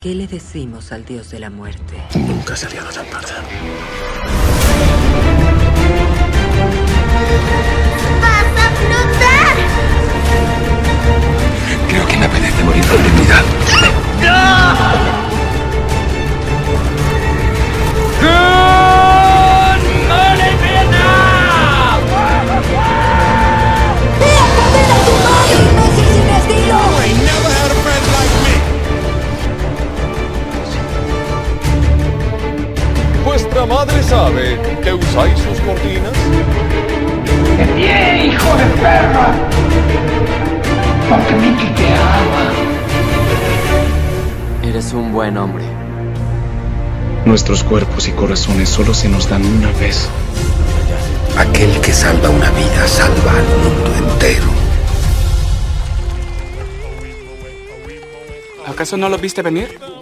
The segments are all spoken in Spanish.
¿Qué le decimos al dios de la muerte? Nunca se había tan tarde. ¡Vas a flotar! Creo que me apetece morir con dignidad. ¿Vuestra madre sabe que usáis sus cortinas? ¡Bien, hijo de perra! Porque Mickey te ama. Eres un buen hombre. Nuestros cuerpos y corazones solo se nos dan una vez. Aquel que salva una vida salva al mundo entero. ¿Acaso no lo viste venir?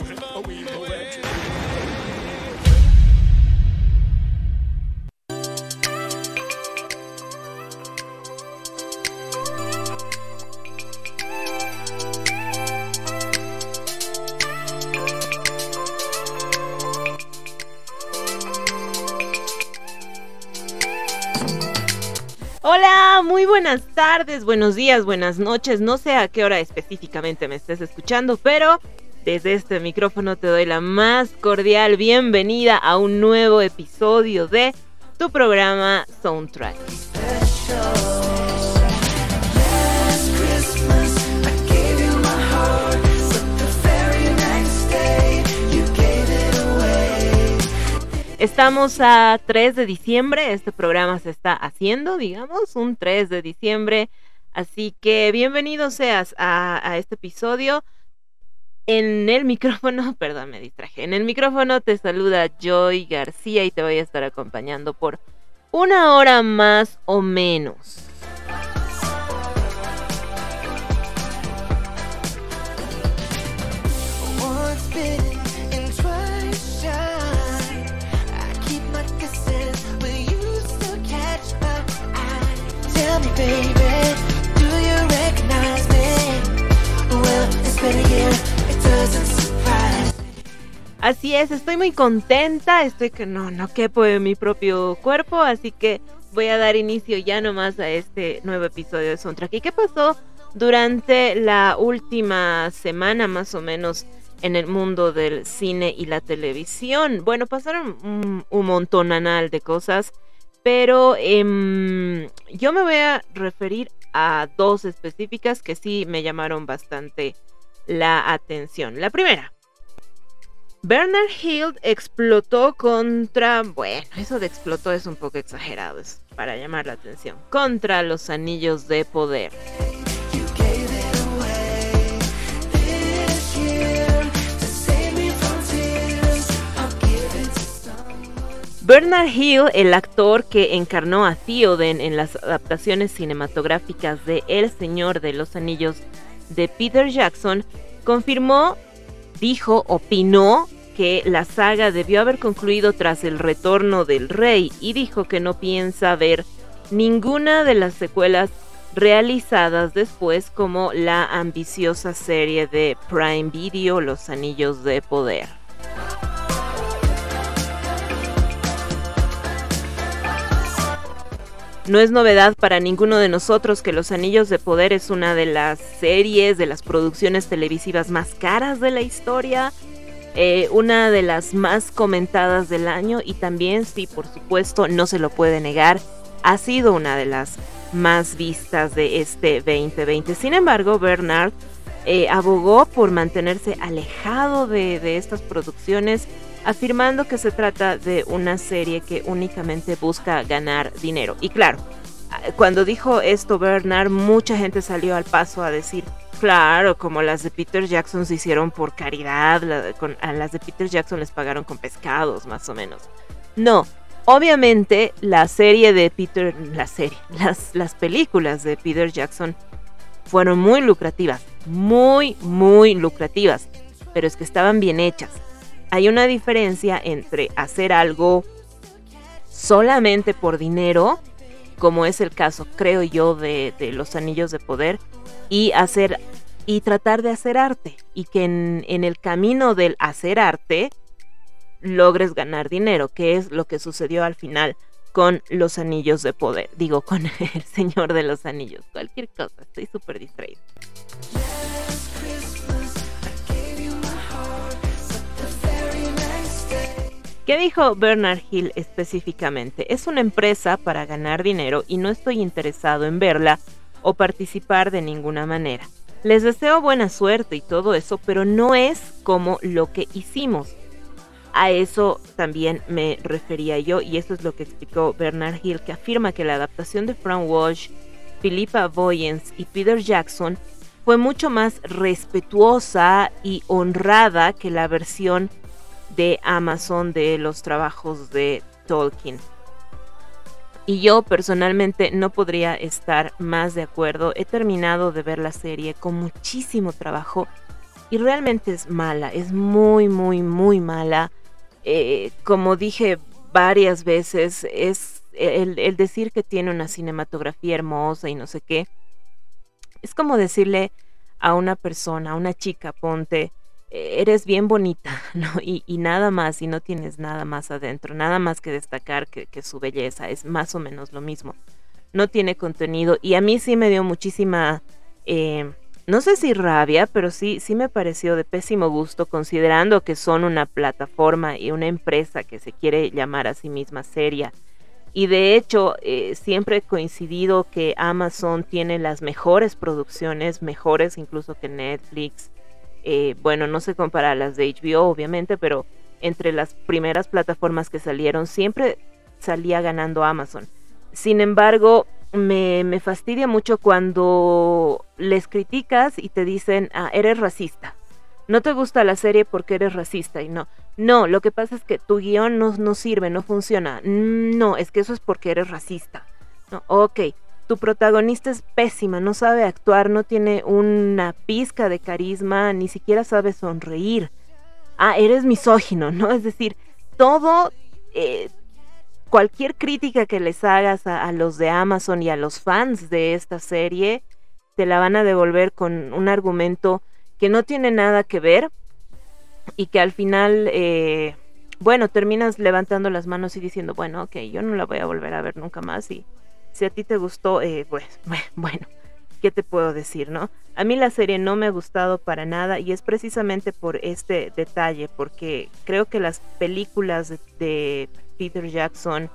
Buenos días, buenas noches. No sé a qué hora específicamente me estés escuchando, pero desde este micrófono te doy la más cordial bienvenida a un nuevo episodio de tu programa Soundtrack. Estamos a 3 de diciembre, este programa se está haciendo, digamos, un 3 de diciembre, así que bienvenido seas a, este episodio. En el micrófono, perdón, me distraje, en el micrófono te saluda Joy García y te voy a estar acompañando por una hora más o menos. Así es, estoy muy contenta, estoy que no, no quepo en mi propio cuerpo, así que voy a dar inicio ya nomás a este nuevo episodio de Soundtrack. ¿Y qué pasó durante la última semana más o menos en el mundo del cine y la televisión? Bueno, pasaron un, un montonanal de cosas, pero em, yo me voy a referir a dos específicas que sí me llamaron bastante la atención. La primera, Bernard Hill explotó contra, bueno, eso de explotó es un poco exagerado, es para llamar la atención, contra los anillos de poder. Bernard Hill, el actor que encarnó a Theoden en las adaptaciones cinematográficas de El Señor de los Anillos de Peter Jackson, confirmó, dijo, opinó que la saga debió haber concluido tras el retorno del rey y dijo que no piensa ver ninguna de las secuelas realizadas después como la ambiciosa serie de Prime Video Los Anillos de Poder. No es novedad para ninguno de nosotros que Los Anillos de Poder es una de las series, de las producciones televisivas más caras de la historia, eh, una de las más comentadas del año y también, sí, por supuesto, no se lo puede negar, ha sido una de las más vistas de este 2020. Sin embargo, Bernard eh, abogó por mantenerse alejado de, de estas producciones, afirmando que se trata de una serie que únicamente busca ganar dinero. Y claro, cuando dijo esto Bernard, mucha gente salió al paso a decir, claro, como las de Peter Jackson se hicieron por caridad, a las de Peter Jackson les pagaron con pescados, más o menos. No, obviamente la serie de Peter, la serie, las, las películas de Peter Jackson fueron muy lucrativas, muy, muy lucrativas, pero es que estaban bien hechas. Hay una diferencia entre hacer algo solamente por dinero, como es el caso, creo yo, de, de los anillos de poder, y hacer y tratar de hacer arte y que en, en el camino del hacer arte logres ganar dinero, que es lo que sucedió al final con los anillos de poder, digo, con el Señor de los Anillos, cualquier cosa, estoy súper distraído. ¿Qué dijo Bernard Hill específicamente? Es una empresa para ganar dinero y no estoy interesado en verla o participar de ninguna manera. Les deseo buena suerte y todo eso, pero no es como lo que hicimos. A eso también me refería yo y eso es lo que explicó Bernard Hill, que afirma que la adaptación de Frank Walsh, Philippa Boyens y Peter Jackson fue mucho más respetuosa y honrada que la versión de Amazon de los trabajos de Tolkien. Y yo personalmente no podría estar más de acuerdo. He terminado de ver la serie con muchísimo trabajo y realmente es mala, es muy, muy, muy mala. Eh, como dije varias veces, es el, el decir que tiene una cinematografía hermosa y no sé qué. Es como decirle a una persona, a una chica, ponte, eres bien bonita, ¿no? Y, y, nada más, y no tienes nada más adentro, nada más que destacar que, que, su belleza, es más o menos lo mismo. No tiene contenido y a mí sí me dio muchísima, eh, no sé si rabia, pero sí, sí me pareció de pésimo gusto considerando que son una plataforma y una empresa que se quiere llamar a sí misma seria. Y de hecho, eh, siempre he coincidido que Amazon tiene las mejores producciones, mejores incluso que Netflix, eh, bueno, no se compara a las de HBO, obviamente, pero entre las primeras plataformas que salieron siempre salía ganando Amazon. Sin embargo, me, me fastidia mucho cuando les criticas y te dicen, ah, eres racista. No te gusta la serie porque eres racista y no. No, lo que pasa es que tu guion no, no sirve, no funciona. Mm, no, es que eso es porque eres racista. No, ok, tu protagonista es pésima, no sabe actuar, no tiene una pizca de carisma, ni siquiera sabe sonreír. Ah, eres misógino, ¿no? Es decir, todo, eh, cualquier crítica que les hagas a, los de Amazon y a los fans de esta serie, te la van a devolver con un argumento que no tiene nada que ver y que al final, eh, bueno, terminas levantando las manos y diciendo, bueno, ok, yo no la voy a volver a ver nunca más y si a ti te gustó, eh, pues, bueno, ¿qué te puedo decir, no? A mí la serie no me ha gustado para nada y es precisamente por este detalle, porque creo que las películas de, Peter Jackson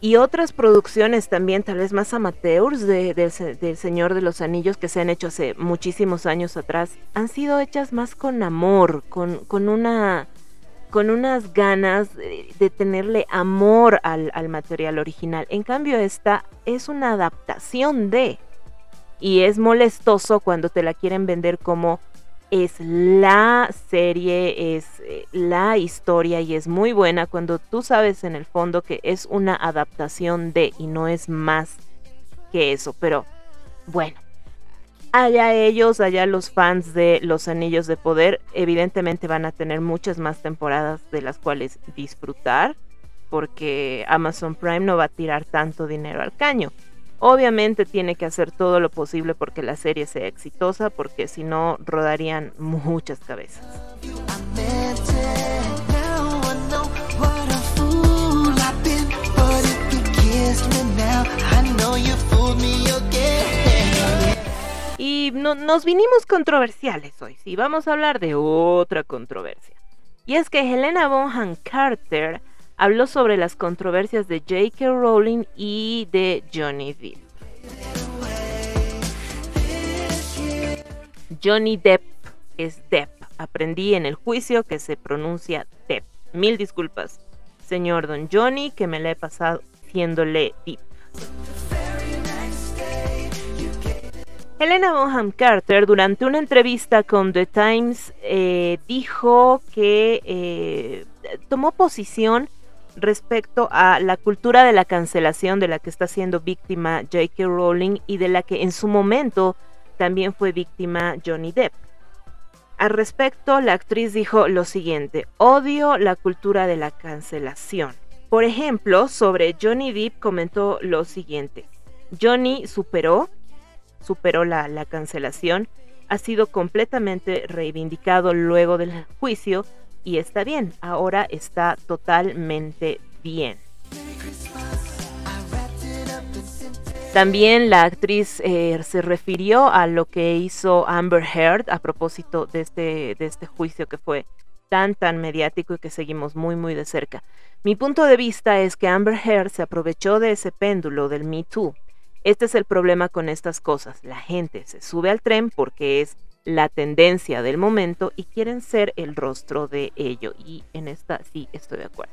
y otras producciones también, tal vez más amateurs de, de, del Señor de los Anillos que se han hecho hace muchísimos años atrás, han sido hechas más con amor, con, con una con unas ganas de, tenerle amor al, al, material original. En cambio, esta es una adaptación de. Y es molestoso cuando te la quieren vender como es la serie, es eh, la historia y es muy buena cuando tú sabes en el fondo que es una adaptación de y no es más que eso. Pero bueno, allá ellos, allá los fans de Los Anillos de Poder, evidentemente van a tener muchas más temporadas de las cuales disfrutar, porque Amazon Prime no va a tirar tanto dinero al caño. Obviamente tiene que hacer todo lo posible porque la serie sea exitosa, porque si no rodarían muchas cabezas. Y no, nos vinimos controversiales hoy, sí, vamos a hablar de otra controversia. Y es que Helena Bonham Carter habló sobre las controversias de J.K. Rowling y de Johnny Depp. Johnny Depp es Depp. Aprendí en el juicio que se pronuncia Depp. Mil disculpas, señor Don Johnny, que me la he pasado haciéndole Depp. Helena Bonham Carter, durante una entrevista con The Times, eh, dijo que eh, tomó posición respecto a la cultura de la cancelación de la que está siendo víctima J.K. Rowling y de la que en su momento también fue víctima Johnny Depp. Al respecto, la actriz dijo lo siguiente, odio la cultura de la cancelación. Por ejemplo, sobre Johnny Depp comentó lo siguiente, Johnny superó superó la, la cancelación ha sido completamente reivindicado luego del juicio y está bien, ahora está totalmente bien. También la actriz eh, se refirió a lo que hizo Amber Heard a propósito de este, de este juicio que fue tan tan mediático y que seguimos muy muy de cerca. Mi punto de vista es que Amber Heard se aprovechó de ese péndulo del Me Too. Este es el problema con estas cosas. La gente se sube al tren porque es la tendencia del momento y quieren ser el rostro de ello. Y en esta sí estoy de acuerdo.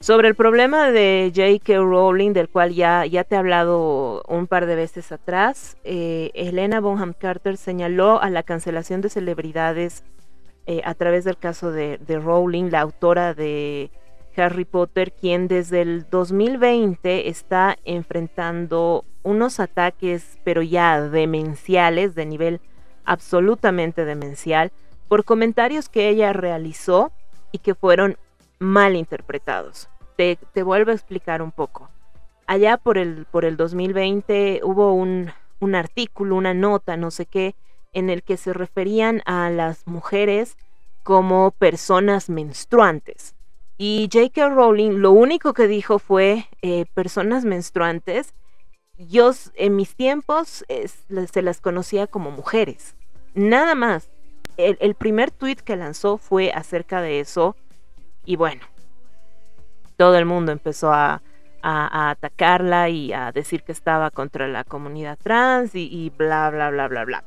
Sobre el problema de J.K. Rowling, del cual ya, ya te he hablado un par de veces atrás, eh, Elena Bonham Carter señaló a la cancelación de celebridades eh, a través del caso de, de, Rowling, la autora de Harry Potter, quien desde el 2020 está enfrentando unos ataques, pero ya demenciales, de nivel absolutamente demencial, por comentarios que ella realizó y que fueron mal interpretados. Te, te, vuelvo a explicar un poco. Allá por el, por el 2020 hubo un, un artículo, una nota, no sé qué, en el que se referían a las mujeres como personas menstruantes. Y J.K. Rowling lo único que dijo fue eh, personas menstruantes. Yo en mis tiempos se las conocía como mujeres. Nada más. El, primer tweet que lanzó fue acerca de eso y bueno, todo el mundo empezó a, atacarla y a decir que estaba contra la comunidad trans y bla, bla, bla, bla, bla.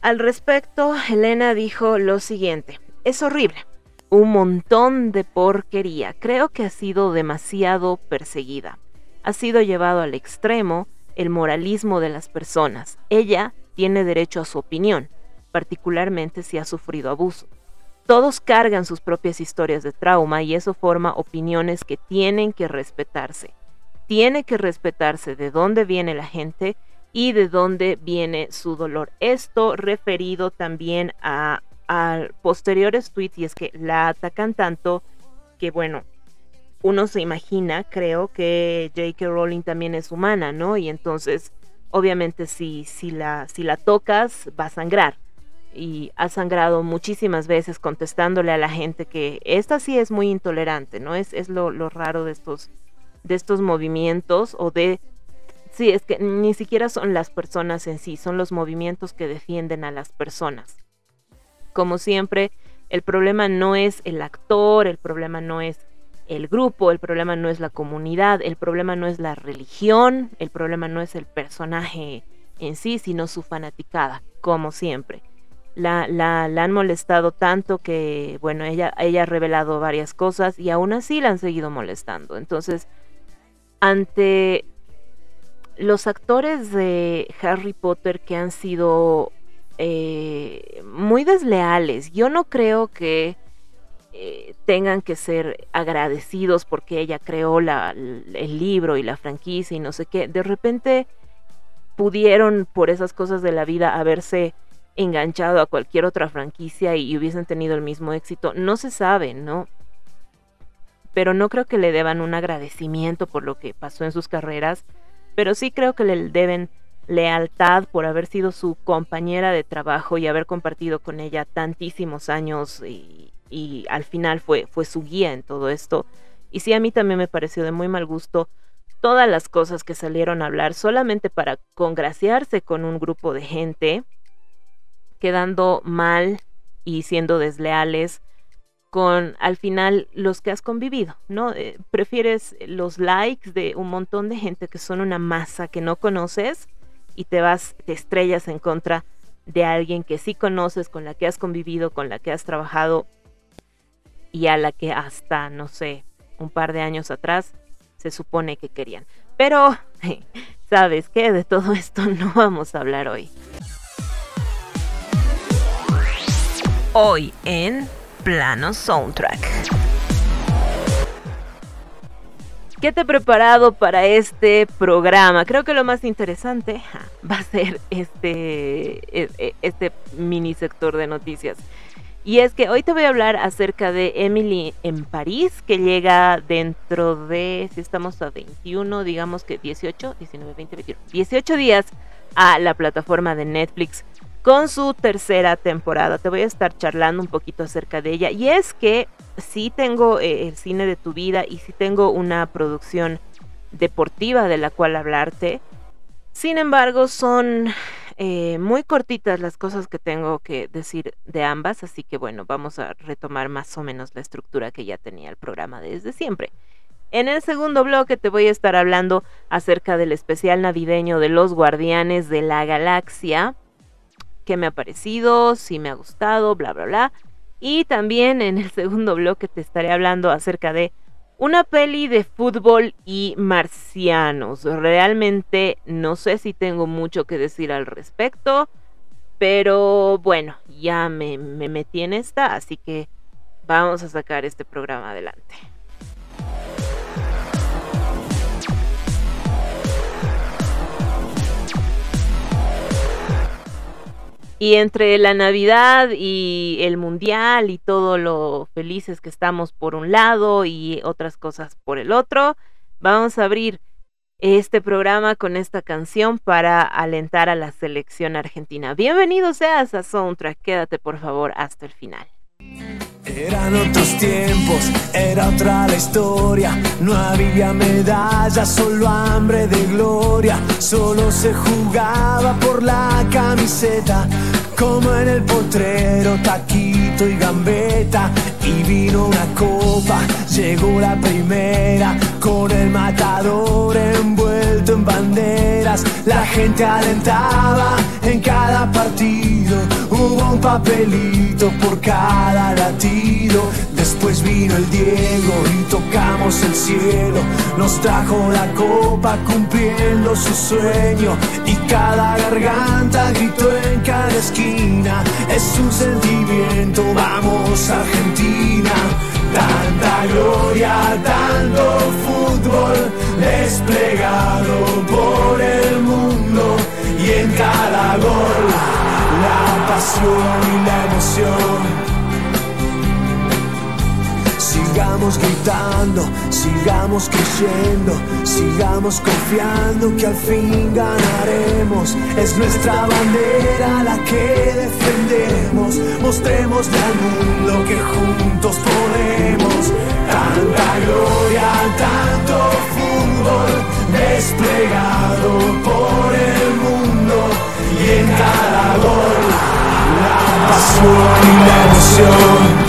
Al respecto, Elena dijo lo siguiente, es horrible, un montón de porquería, creo que ha sido demasiado perseguida, ha sido llevado al extremo el moralismo de las personas, ella tiene derecho a su opinión, particularmente si ha sufrido abuso. Todos cargan sus propias historias de trauma y eso forma opiniones que tienen que respetarse. Tiene que respetarse de dónde viene la gente y de dónde viene su dolor. Esto referido también a, a posteriores tweets y es que la atacan tanto que bueno, uno se imagina, creo que J.K. Rowling también es humana, ¿no? Y entonces, obviamente si, si, la, si la tocas, va a sangrar y ha sangrado muchísimas veces contestándole a la gente que esta sí es muy intolerante, ¿no? Es, es lo, lo, raro de estos, de estos movimientos o de... Sí, es que ni siquiera son las personas en sí, son los movimientos que defienden a las personas. Como siempre, el problema no es el actor, el problema no es el grupo, el problema no es la comunidad, el problema no es la religión, el problema no es el personaje en sí, sino su fanaticada, como siempre la, la, han molestado tanto que, bueno, ella, ella ha revelado varias cosas y aún así la han seguido molestando. Entonces, ante los actores de Harry Potter que han sido eh, muy desleales, yo no creo que eh, tengan que ser agradecidos porque ella creó la, el libro y la franquicia y no sé qué. De repente pudieron, por esas cosas de la vida, haberse enganchado a cualquier otra franquicia y hubiesen tenido el mismo éxito. No se sabe, ¿no? Pero no creo que le deban un agradecimiento por lo que pasó en sus carreras, pero sí creo que le deben lealtad por haber sido su compañera de trabajo y haber compartido con ella tantísimos años y, al final fue, fue su guía en todo esto. Y sí, a mí también me pareció de muy mal gusto todas las cosas que salieron a hablar solamente para congraciarse con un grupo de gente quedando mal y siendo desleales con al final los que has convivido, ¿no? Eh, prefieres los likes de un montón de gente que son una masa que no conoces y te vas, te estrellas en contra de alguien que sí conoces, con la que has convivido, con la que has trabajado y a la que hasta, no sé, un par de años atrás se supone que querían. Pero, ¿sabes qué? De todo esto no vamos a hablar hoy. hoy en Plano Soundtrack. ¿Qué te he preparado para este programa? Creo que lo más interesante va a ser este, e, e, este mini sector de noticias. Y es que hoy te voy a hablar acerca de Emily en París, que llega dentro de, si estamos a 21, digamos que 18, 19, 20, 21, 18 días a la plataforma de Netflix con su tercera temporada. Te voy a estar charlando un poquito acerca de ella. Y es que sí tengo eh, el cine de tu vida y sí tengo una producción deportiva de la cual hablarte. Sin embargo, son eh, muy cortitas las cosas que tengo que decir de ambas, así que bueno, vamos a retomar más o menos la estructura que ya tenía el programa desde siempre. En el segundo bloque te voy a estar hablando acerca del especial navideño de los Guardianes de la Galaxia, qué me ha parecido, si me ha gustado, bla, bla, bla. Y también en el segundo bloque te estaré hablando acerca de una peli de fútbol y marcianos. Realmente no sé si tengo mucho que decir al respecto. Pero bueno, ya me, me metí en esta, así que vamos a sacar este programa adelante. Y entre la Navidad y el Mundial y todo lo felices que estamos por un lado y otras cosas por el otro, vamos a abrir este programa con esta canción para alentar a la selección argentina. Bienvenido seas a Soundtrack, quédate por favor hasta el final. Eran otros tiempos, era otra la historia. No había medallas, solo hambre de gloria. Solo se jugaba por la camiseta, como en el potrero, taquito y gambeta. Y vino una copa, llegó la primera, con el matador envuelto en banderas. La gente alentaba en cada partido, hubo un papelito por cada latido. Después vino el Diego y tocamos el cielo. Nos trajo la copa cumpliendo su sueño. Y cada garganta gritó en cada esquina. Es un sentimiento, vamos Argentina. Tanta gloria, tanto fútbol desplegado por el mundo. Y en cada gol, la pasión y la emoción. Sigamos gritando, sigamos creyendo, sigamos confiando que al fin ganaremos. Es nuestra bandera la que defendemos. Mostrémosle al mundo que juntos podemos. Tanta gloria, tanto fútbol desplegado por el mundo. Y en cada gol, la pasión y la emoción.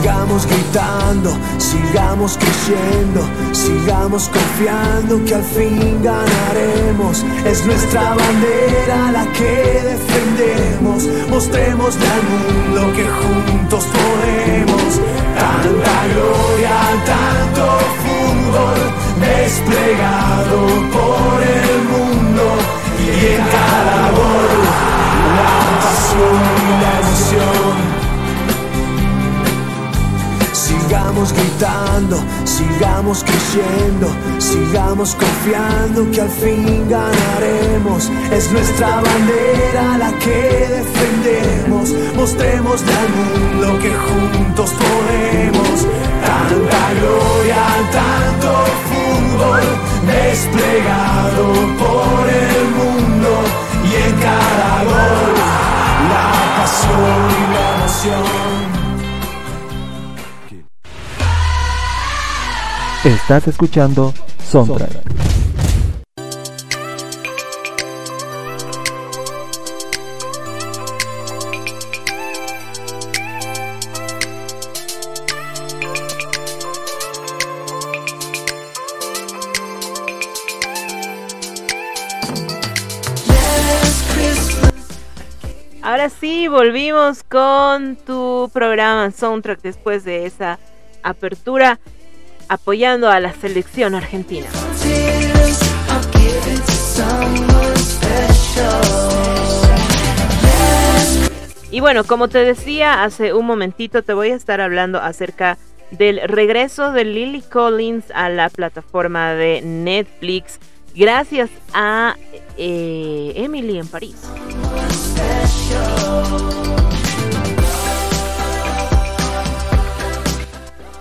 Sigamos gritando, sigamos creyendo, sigamos confiando que al fin ganaremos. Es nuestra bandera la que defendemos. Mostrémosle al mundo que juntos podemos. Tanta gloria, tanto fútbol desplegado por el mundo. Y en cada gol, la pasión y la emoción. Sigamos gritando, sigamos creyendo, sigamos confiando que al fin ganaremos. Es nuestra bandera la que defendemos. Mostrémosle al mundo que juntos podemos. Tanta gloria, tanto fútbol desplegado por el mundo. Y en cada gol, la pasión y la emoción. Estás escuchando Soundtrack. Ahora sí, volvimos con tu programa Soundtrack después de esa apertura apoyando a la selección argentina. Y bueno, como te decía hace un momentito, te voy a estar hablando acerca del regreso de Lily Collins a la plataforma de Netflix. gracias a eh, Emily en París.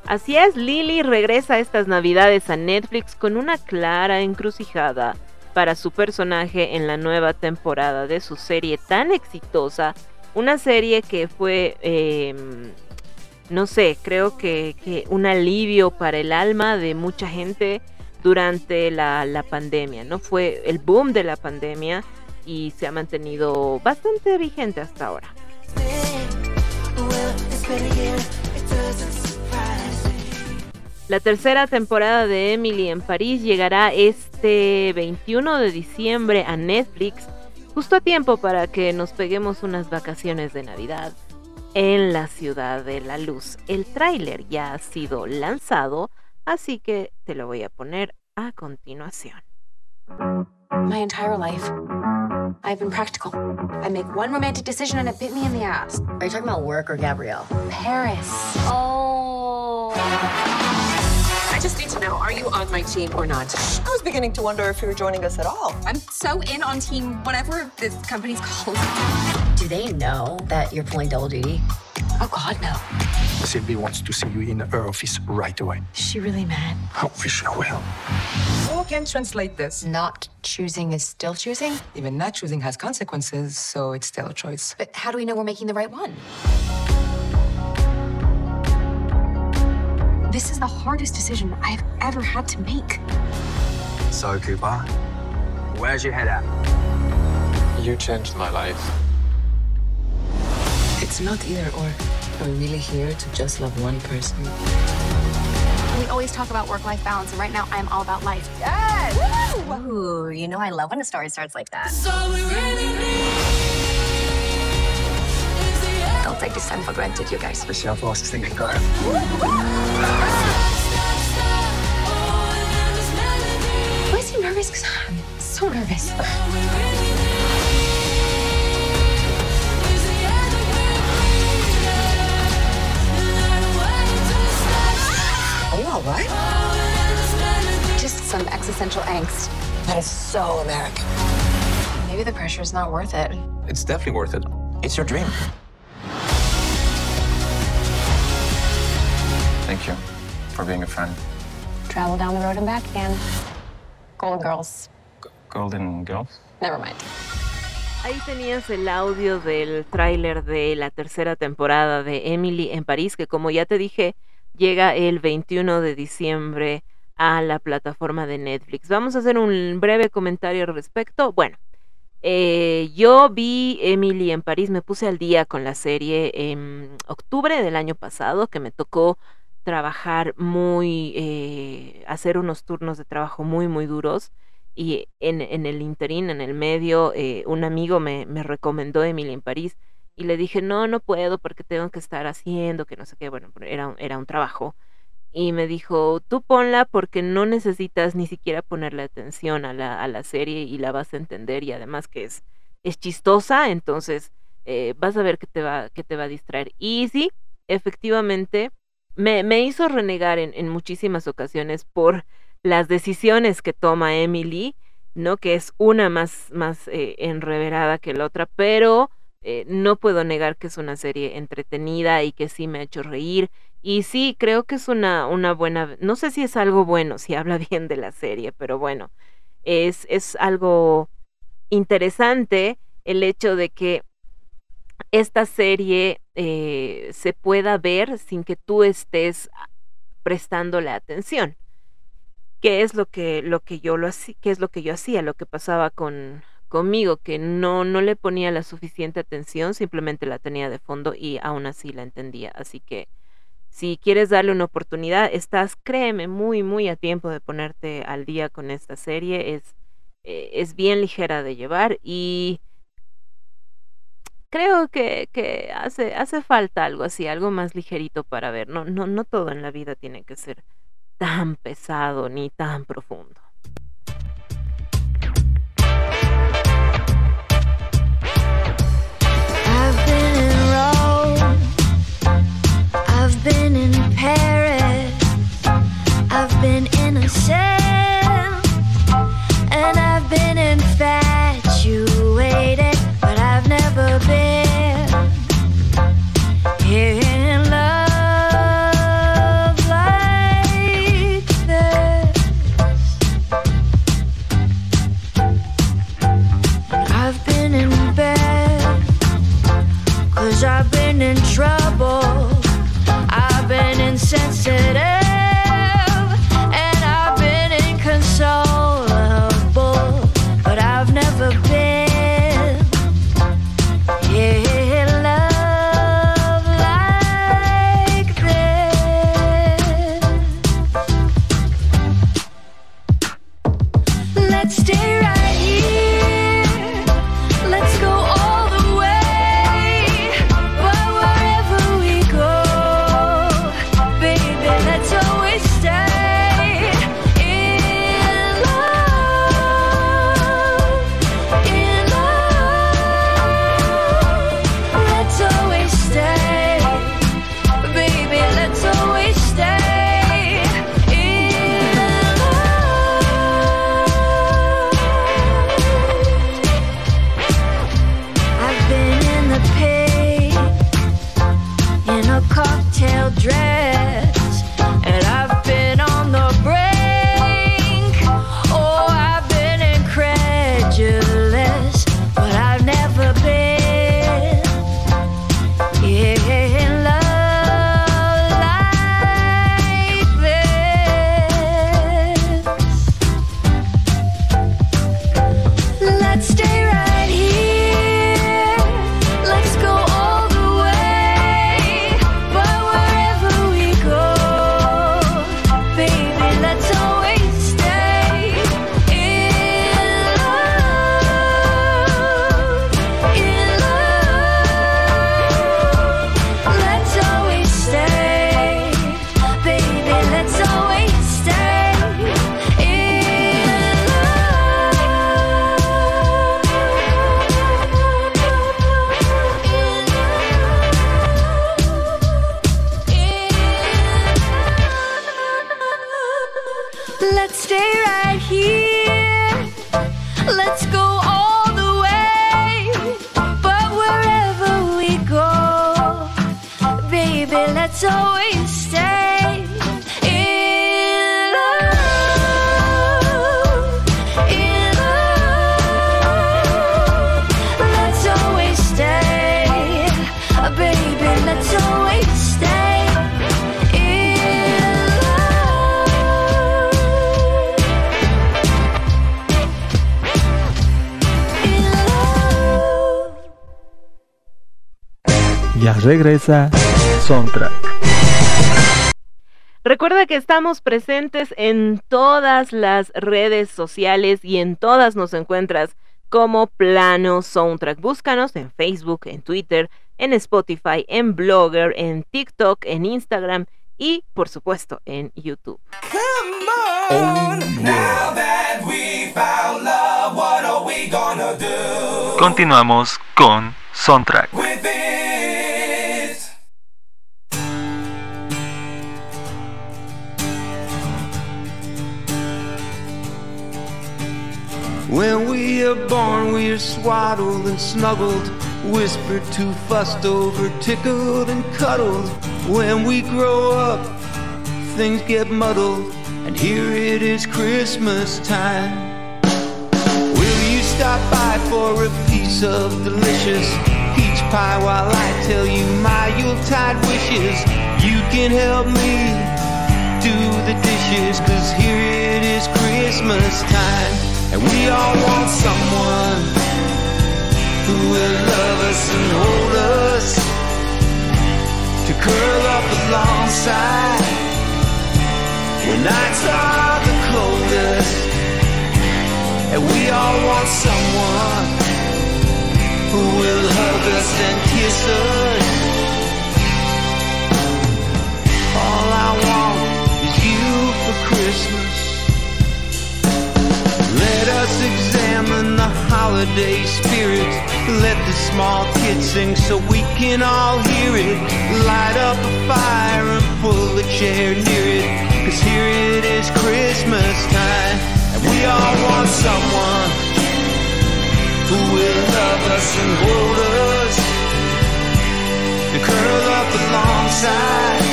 Así es, Lily regresa estas navidades a Netflix con una clara encrucijada para su personaje en la nueva temporada de su serie tan exitosa. Una serie que fue, eh, no sé, creo que, un alivio para el alma de mucha gente durante la pandemia, ¿no? Fue el boom de la pandemia y se ha mantenido bastante vigente hasta ahora. La tercera temporada de Emily en París llegará este 21 de diciembre a Netflix, justo a tiempo para que nos peguemos unas vacaciones de Navidad en la ciudad de la luz. El tráiler ya ha sido lanzado, así que te lo voy a poner a continuación. My entire life, I've been practical. I make one romantic decision and it bit me in the ass. Are you talking about work or Gabrielle? Paris. Oh. I just need to know, are you on my team or not? I was beginning to wonder if you were joining us at all. I'm so in on team whatever this company's called. Do they know that you're pulling double duty? Oh God, no. Sylvie wants to see you in her office right away. Is she really mad? Hopefully she will. Who can translate this? Not choosing is still choosing? Even not choosing has consequences, so it's still a choice. But how do we know we're making the right one? This is the hardest decision I've ever had to make. So, Cooper, where's your head at? You changed my life. It's not either or. Are we really here to just love one person? We always talk about work-life balance, and right now I'm all about life. Yes! Woo! Ooh, you know I love when a story starts like that. So Don't take this time for granted, you guys. Let's see how fast this thing can go. Why is he nervous? Because I'm so nervous. Are you all right? Just some existential angst. That is so American. Maybe the pressure is not worth it. It's definitely worth it. It's your dream. Thank you for being a friend. Travel down the road and back again. Golden Girls. G Golden Girls. Never mind. Ahí tenías el audio del tráiler de la tercera temporada de Emily en París, que como ya te dije, llega el 21 de diciembre a la plataforma de Netflix. Vamos a hacer un breve comentario al respecto. Bueno, eh, yo vi Emily en París, me puse al día con la serie en octubre del año pasado, que me tocó trabajar muy, eh, hacer unos turnos de trabajo muy, muy duros. Y en, en el interín, en el medio, eh, un amigo me, me recomendó Emily en París y le dije, no, no puedo porque tengo que estar haciendo, que no sé qué, bueno, era, era un trabajo. Y me dijo, tú ponla porque no necesitas ni siquiera ponerle atención a la, a la serie y la vas a entender y además que es, es chistosa, entonces eh, vas a ver que te, va, que te va a distraer. Y sí, efectivamente, me, me hizo renegar en, en muchísimas ocasiones por las decisiones que toma Emily, ¿no? Que es una más, más eh, enreverada que la otra, pero eh, no puedo negar que es una serie entretenida y que sí me ha hecho reír. Y sí, creo que es una, una buena, no sé si es algo bueno, si habla bien de la serie, pero bueno, es, es algo interesante el hecho de que esta serie eh, se pueda ver sin que tú estés prestándole atención que es lo que lo que yo lo hacía, que es lo que yo hacía, lo que pasaba con conmigo, que no no le ponía la suficiente atención, simplemente la tenía de fondo y aún así la entendía. Así que si quieres darle una oportunidad, estás, créeme, muy muy a tiempo de ponerte al día con esta serie. Es eh, es bien ligera de llevar y creo que, que hace hace falta algo así, algo más ligerito para ver. No no no todo en la vida tiene que ser tan pesado ni tan profundo. I've been in Paris. I've been in a cell. Regresa Soundtrack. Recuerda que estamos presentes en todas las redes sociales y en todas nos encuentras como Plano Soundtrack. Búscanos en Facebook, en Twitter, en Spotify, en Blogger, en TikTok, en Instagram y, por supuesto, en YouTube. Continuamos con Soundtrack. When we are born, we are swaddled and snuggled, whispered to, fussed over, tickled and cuddled. When we grow up, things get muddled, and here it is Christmas time. Will you stop by for a piece of delicious peach pie while I tell you my Yuletide wishes? You can help me do the dishes, cause here it is Christmas time. And we all want someone who will love us and hold us to curl up alongside when nights are the coldest. And we all want someone who will hug us and kiss us. All I want is you for Christmas. Us examine the holiday spirit. Let the small kids sing so we can all hear it. Light up a fire and pull a chair near it. Cause here it is Christmas time. And we all want someone who will love us and hold us. To curl up alongside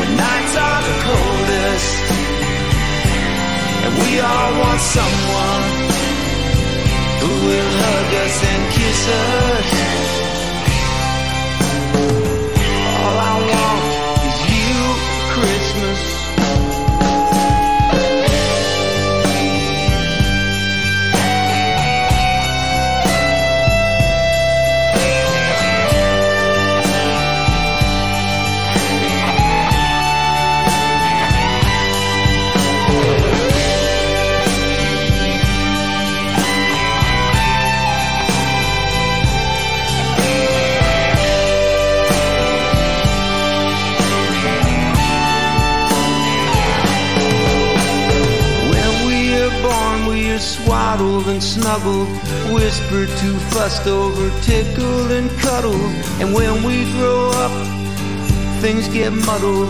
when nights are the coldest. And we all want someone who will hug us and kiss us. All I want. And snuggled, whispered to, fussed over, tickled and cuddled. And when we grow up, things get muddled.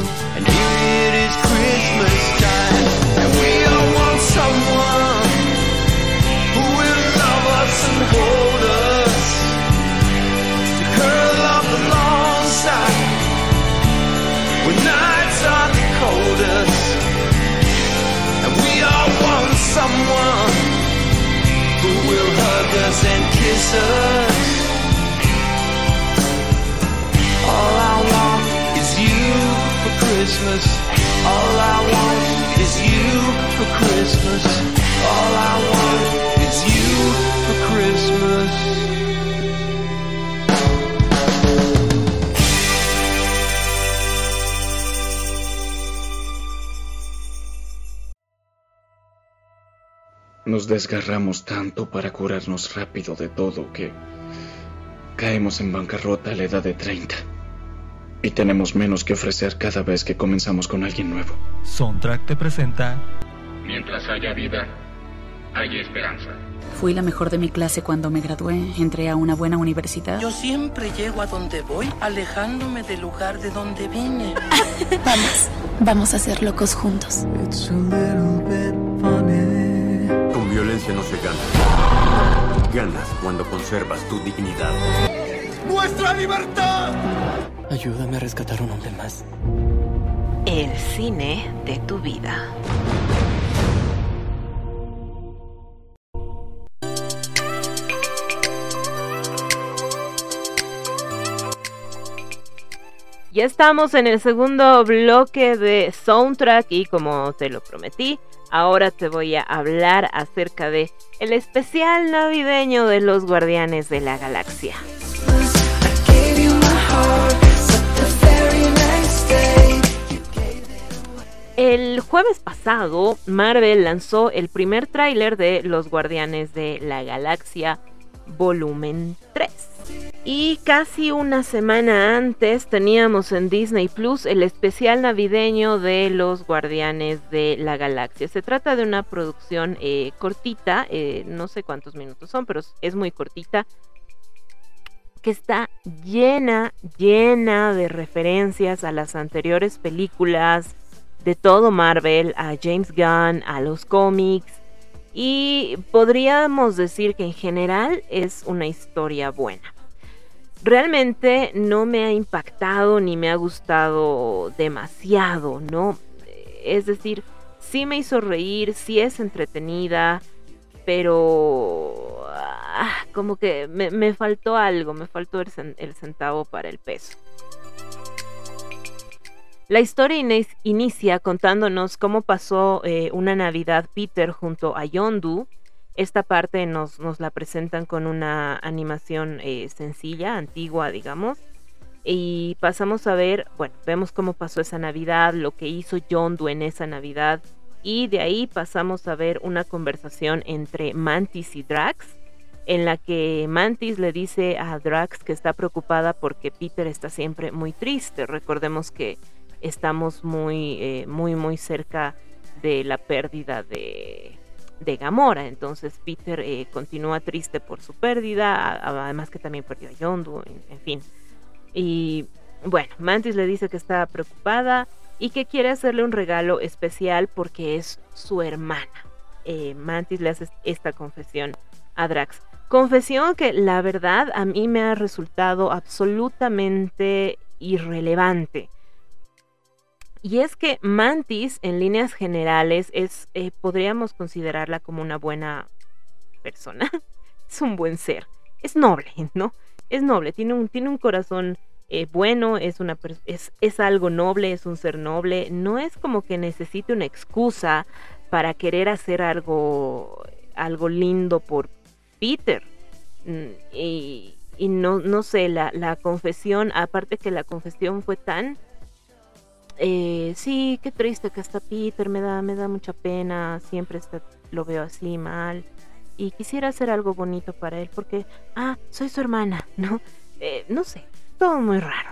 For Christmas. All I want is you for Christmas. Nos desgarramos tanto para curarnos rápido de todo que caemos en bancarrota a la edad de 30. Y tenemos menos que ofrecer cada vez que comenzamos con alguien nuevo. Soundtrack te presenta Mientras haya vida, hay esperanza. Fui la mejor de mi clase cuando me gradué. Entré a una buena universidad. Yo siempre llego a donde voy, alejándome del lugar de donde vine. Vamos, vamos a ser locos juntos. Con violencia no se gana. Ganas cuando conservas tu dignidad. ¡Nuestra libertad! Ayúdame a rescatar un hombre más. El cine de tu vida. Ya estamos en el segundo bloque de soundtrack y como te lo prometí, ahora te voy a hablar acerca de el especial navideño de los Guardianes de la Galaxia. El jueves pasado, Marvel lanzó el primer tráiler de Los Guardianes de la Galaxia Volumen 3. Y casi una semana antes teníamos en Disney Plus el especial navideño de Los Guardianes de la Galaxia. Se trata de una producción eh, cortita, eh, no sé cuántos minutos son, pero es muy cortita, que está llena, llena de referencias a las anteriores películas, de todo Marvel, a James Gunn, a los cómics. Y podríamos decir que en general es una historia buena. Realmente no me ha impactado ni me ha gustado demasiado, ¿no? Es decir, sí me hizo reír, sí es entretenida, pero ah, como que me, me, faltó algo, me faltó el, centavo para el peso. La historia inicia contándonos cómo pasó eh, una Navidad Peter junto a Yondu. Esta parte nos, nos la presentan con una animación eh, sencilla, antigua, digamos. Y pasamos a ver, bueno, vemos cómo pasó esa Navidad, lo que hizo Yondu en esa Navidad. Y de ahí pasamos a ver una conversación entre Mantis y Drax, en la que Mantis le dice a Drax que está preocupada porque Peter está siempre muy triste. Recordemos que estamos muy, eh, muy, muy cerca de la pérdida de, de Gamora. Entonces Peter eh, continúa triste por su pérdida, además que también perdió a Yondu, en, fin. Y bueno, Mantis le dice que está preocupada y que quiere hacerle un regalo especial porque es su hermana. Eh, Mantis le hace esta confesión a Drax. Confesión que la verdad a mí me ha resultado absolutamente irrelevante. Y es que Mantis, en líneas generales, es, eh, podríamos considerarla como una buena persona. es un buen ser. Es noble, ¿no? Es noble, tiene un, tiene un corazón eh, bueno, es, una, es, es algo noble, es un ser noble. No es como que necesite una excusa para querer hacer algo, algo lindo por Peter. Mm, Y, y no, no sé, la, la confesión, aparte que la confesión fue tan eh, sí, qué triste que está Peter, me da, me da mucha pena, siempre está, lo veo así mal. Y quisiera hacer algo bonito para él porque, ah, soy su hermana, ¿no? Eh, no sé, todo muy raro.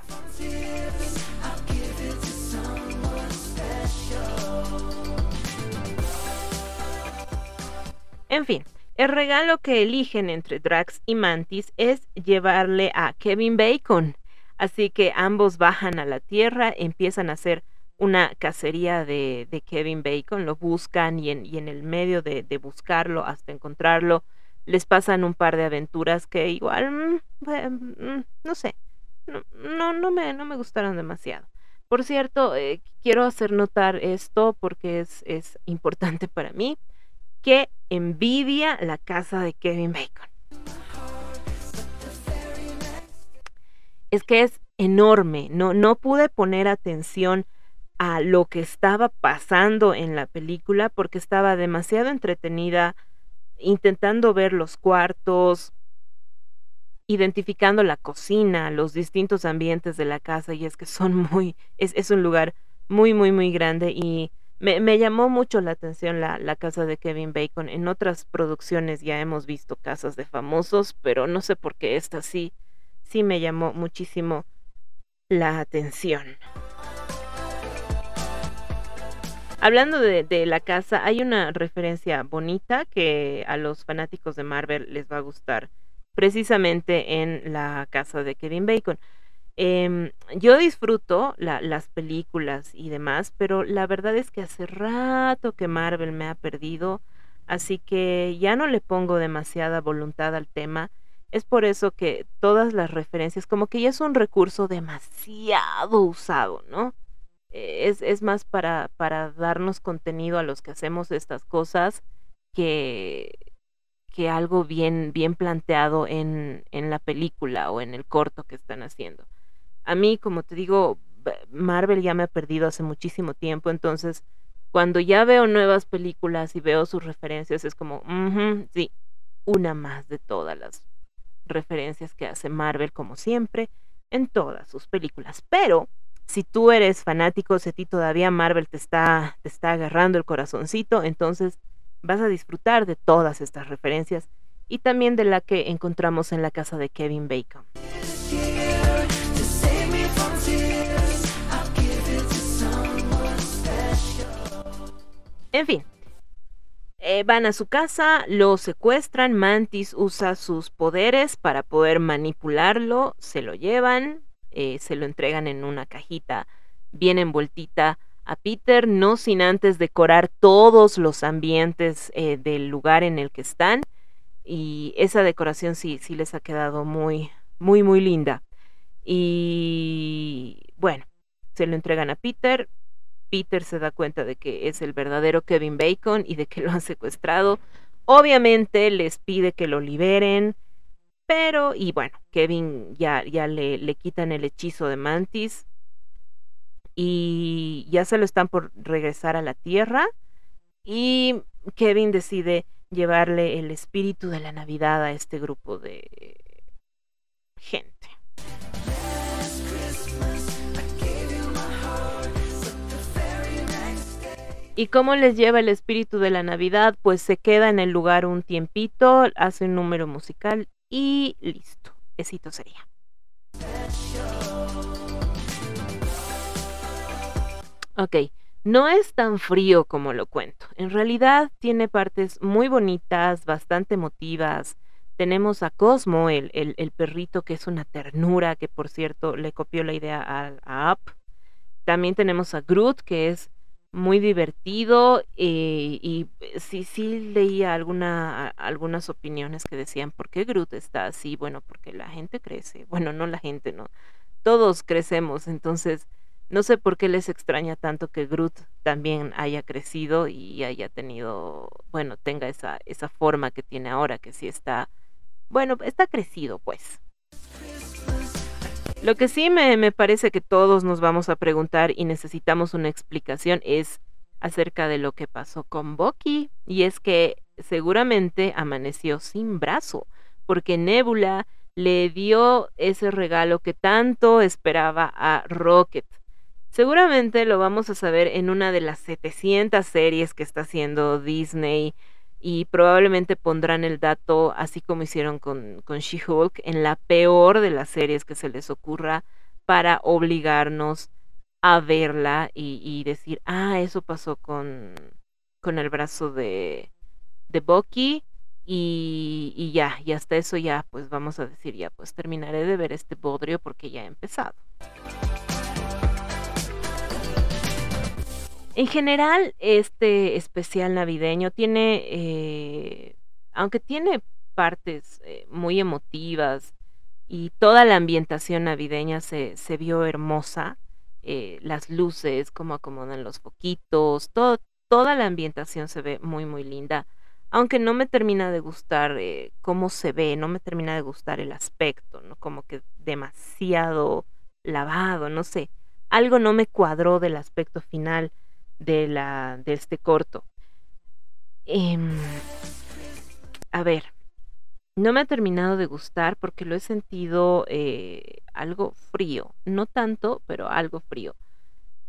En fin, El regalo que eligen entre Drax y Mantis es llevarle a Kevin Bacon. Así que ambos bajan a la Tierra, empiezan a hacer una cacería de, Kevin Bacon, lo buscan y en, el medio de, buscarlo hasta encontrarlo, les pasan un par de aventuras que igual, mmm, mmm, no sé, no, no, no, me, no me gustaron demasiado. Por cierto, eh, quiero hacer notar esto porque es, es importante para mí, que envidia la casa de Kevin Bacon. Es que es enorme, no, no pude poner atención a lo que estaba pasando en la película porque estaba demasiado entretenida intentando ver los cuartos, identificando la cocina, los distintos ambientes de la casa y es que son muy, es, es un lugar muy, muy, muy grande y me, me llamó mucho la atención la, la, casa de Kevin Bacon. En otras producciones ya hemos visto casas de famosos, pero no sé por qué esta sí, sí me llamó muchísimo la atención. Hablando de, la casa, hay una referencia bonita que a los fanáticos de Marvel les va a gustar, precisamente en la casa de Kevin Bacon. Eh, yo disfruto la, las películas y demás, pero la verdad es que hace rato que Marvel me ha perdido, así que ya no le pongo demasiada voluntad al tema. Es por eso que todas las referencias, como que ya es un recurso demasiado usado, ¿no? Es, es más para, para darnos contenido a los que hacemos estas cosas que, que algo bien, bien planteado en, en la película o en el corto que están haciendo a mí, como te digo, Marvel ya me ha perdido hace muchísimo tiempo, entonces cuando ya veo nuevas películas y veo sus referencias es como, -huh, sí, una más de todas las referencias que hace Marvel como siempre en todas sus películas. Pero si tú eres fanático, si a ti todavía Marvel te está, te está agarrando el corazoncito, entonces vas a disfrutar de todas estas referencias y también de la que encontramos en la casa de Kevin Bacon. En fin, eh, van a su casa, lo secuestran, Mantis usa sus poderes para poder manipularlo, se lo llevan, eh, se lo entregan en una cajita bien envueltita a Peter, no sin antes decorar todos los ambientes eh, del lugar en el que están. Y esa decoración sí, sí les ha quedado muy, muy, muy linda. Y bueno, se lo entregan a Peter, Peter se da cuenta de que es el verdadero Kevin Bacon y de que lo han secuestrado. Obviamente les pide que lo liberen, pero, y bueno, Kevin ya, ya le, le quitan el hechizo de Mantis y ya se lo están por regresar a la Tierra y Kevin decide llevarle el espíritu de la Navidad a este grupo de gente. ¿Y cómo les lleva el espíritu de la Navidad? Pues se queda en el lugar un tiempito, hace un número musical y listo. Esito sería. Ok, no es tan frío como lo cuento. En realidad tiene partes muy bonitas, bastante emotivas. Tenemos a Cosmo, el, el, perrito que es una ternura, que por cierto le copió la idea a, a. También tenemos a Groot, que es muy divertido eh, y sí, sí leía alguna, algunas opiniones que decían, ¿por qué Groot está así? Bueno, porque la gente crece. Bueno, no la gente, no. Todos crecemos, entonces no sé por qué les extraña tanto que Groot también haya crecido y haya tenido, bueno, tenga esa, esa forma que tiene ahora, que sí está, bueno, está crecido pues. Lo que sí me, me, parece que todos nos vamos a preguntar y necesitamos una explicación es acerca de lo que pasó con Bucky. Y es que seguramente amaneció sin brazo, porque Nebula le dio ese regalo que tanto esperaba a Rocket. Seguramente lo vamos a saber en una de las 700 series que está haciendo Disney y probablemente pondrán el dato, así como hicieron con, con She-Hulk, en la peor de las series que se les ocurra para obligarnos a verla y, y decir, ah, eso pasó con, con el brazo de, de Bucky Y, y ya, y hasta eso ya, pues vamos a decir, ya, pues terminaré de ver este bodrio porque ya he empezado. En general, este especial navideño tiene, eh, aunque tiene partes eh, muy emotivas y toda la ambientación navideña se, se vio hermosa, eh, las luces, cómo acomodan los foquitos, toda la ambientación se ve muy, muy linda. Aunque no me termina de gustar eh, cómo se ve, no me termina de gustar el aspecto, ¿no? Como que demasiado lavado, no sé. Algo no me cuadró del aspecto final de, la, de este corto. Em, a ver, no me ha terminado de gustar porque lo he sentido eh, algo frío. No tanto, pero algo frío.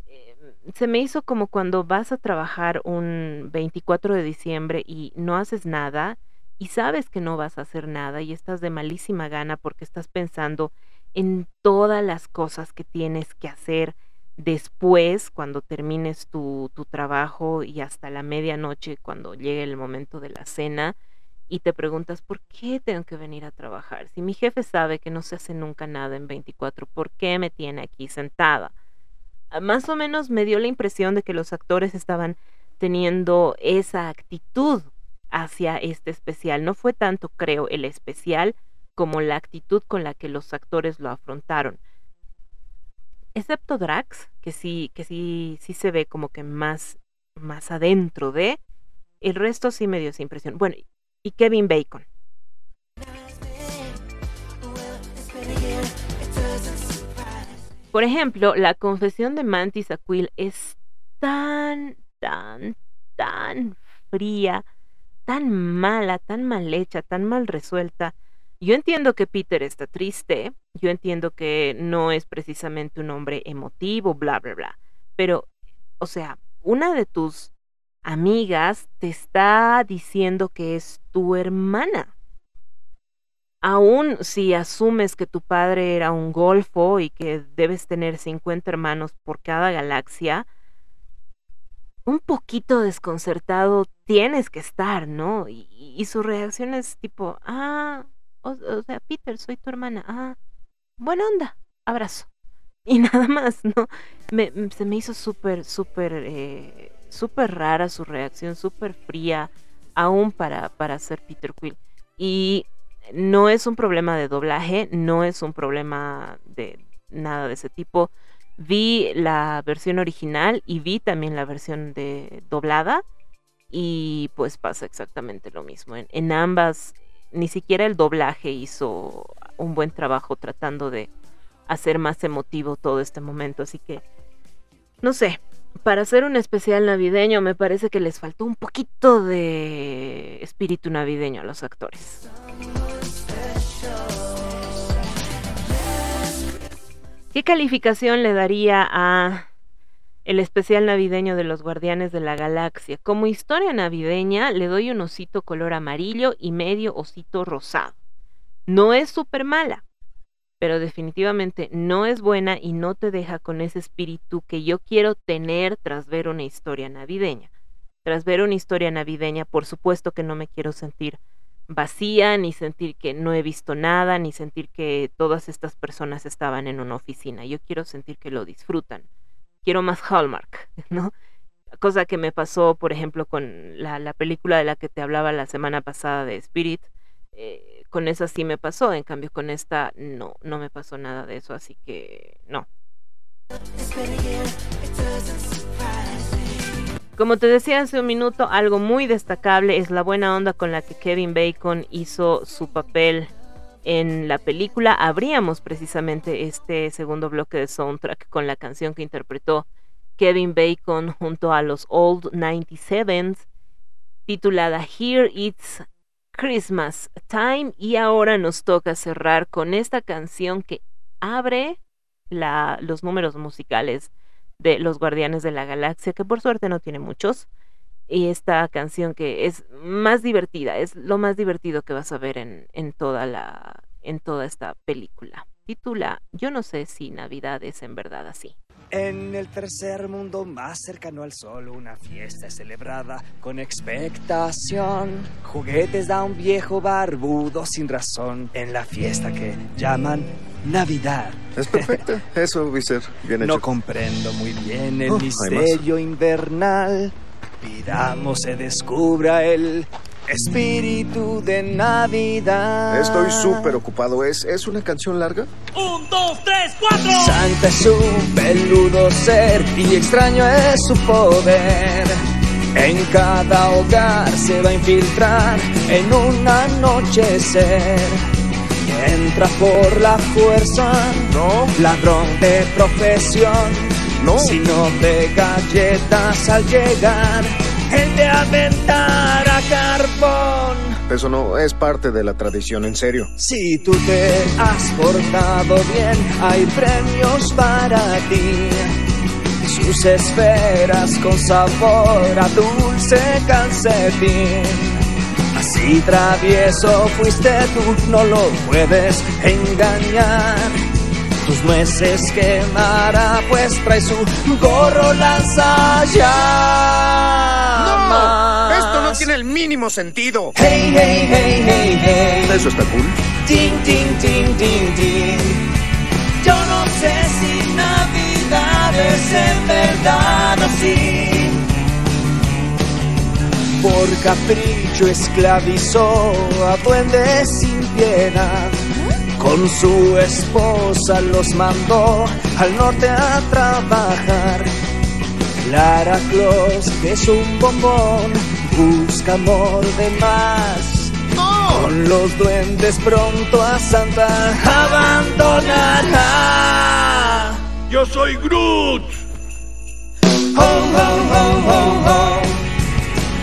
Em, se me hizo como cuando vas a trabajar un 24 de diciembre y no haces nada y sabes que no vas a hacer nada y estás de malísima gana porque estás pensando en todas las cosas que tienes que hacer después, cuando termines tu, tu trabajo y hasta la medianoche, cuando llegue el momento de la cena, y te preguntas, ¿por qué tengo que venir a trabajar? Si mi jefe sabe que no se hace nunca nada en 24, ¿por qué me tiene aquí sentada? Ah, Más o menos me dio la impresión de que los actores estaban teniendo esa actitud hacia este especial. No fue tanto, creo, el especial como la actitud con la que los actores lo afrontaron. Excepto Drax, que sí, que sí, sí se ve como que más, más adentro de. El resto sí me dio esa impresión. Bueno, y Kevin Bacon. Por ejemplo, la confesión de Mantis Aquil es tan, tan, tan fría, tan mala, tan mal hecha, tan mal resuelta. Yo entiendo que Peter está triste, yo entiendo que no es precisamente un hombre emotivo, bla, bla, bla. Pero, o sea, una de tus amigas te está diciendo que es tu hermana. Aún si asumes que tu padre era un golfo y que debes tener 50 hermanos por cada galaxia, un poquito desconcertado tienes que estar, ¿no? Y, y su reacción es tipo, ah, o, sea, Peter, soy tu hermana, ah, buena onda, abrazo. Y nada más, ¿no? Se me hizo súper, súper, eh, súper rara su reacción, súper fría, aún para, para ser Peter Quill. Y no es un problema de doblaje, no es un problema de nada de ese tipo. Vi la versión original y vi también la versión de doblada y pues pasa exactamente lo mismo. En, en ambas, ni siquiera el doblaje hizo un buen trabajo tratando de hacer más emotivo todo este momento. Así que, no sé, para hacer un especial navideño me parece que les faltó un poquito de espíritu navideño a los actores. ¿Qué calificación le daría a el especial navideño de los Guardianes de la Galaxia? Como historia navideña le doy un osito color amarillo y medio osito rosado. No es súper mala, pero definitivamente no es buena y no te deja con ese espíritu que yo quiero tener tras ver una historia navideña. Tras ver una historia navideña, por supuesto que no me quiero sentir vacía, ni sentir que no he visto nada, ni sentir que todas estas personas estaban en una oficina. Yo quiero sentir que lo disfrutan. Quiero más Hallmark, ¿no? Cosa que me pasó, por ejemplo, con la, la película de la que te hablaba la semana pasada de Spirit. Eh, con esa sí me pasó, en cambio con esta no, no me pasó nada de eso, así que no. Como te decía hace un minuto, algo muy destacable es la buena onda con la que Kevin Bacon hizo su papel en la película. Abríamos precisamente este segundo bloque de soundtrack con la canción que interpretó Kevin Bacon junto a los Old 97s, titulada Here It's Christmas Time. Y ahora nos toca cerrar con esta canción que abre los números musicales de Los Guardianes de la Galaxia, que por suerte no tiene muchos. Y esta canción que es más divertida, es lo más divertido que vas a ver en, en, toda, la, en toda esta película. Titula Yo no sé si Navidad es en verdad así. En el tercer mundo más cercano al sol, una fiesta es celebrada con expectación. Juguetes da un viejo barbudo sin razón en la fiesta que llaman Navidad. Es perfecto. Eso, Viser. Bien hecho. No comprendo muy bien el Oh, misterio invernal. Pidamos se descubra el espíritu de Navidad. Estoy súper ocupado. ¿Es, ¿Es una canción larga? Un, dos, tres, cuatro. Santa es un peludo ser y extraño es su poder. En cada hogar se va a infiltrar en un anochecer. Entra por la fuerza, no. Ladrón de profesión, no. Sino de galletas al llegar. El de aventar a carbón. Eso no es parte de la tradición, en serio. Si tú te has portado bien, hay premios para ti. Sus esferas con sabor a dulce calcetín. Así travieso fuiste tú, no lo puedes engañar. Tus nueces quemará, pues trae su gorro lanzallamas. ¡No! Esto no tiene el mínimo sentido. Hey, hey, hey, hey, hey. Eso está cool. Ting, ting, ting, ting, ting. Yo no sé si Navidad es en verdad así. Por capricho esclavizó a duendes sin piedad. Con su esposa los mandó al norte a trabajar. Clara Claus, que es un bombón, busca amor de más. Con los duendes pronto a Santa abandonará. Yo soy Groot. Ho, ho, ho.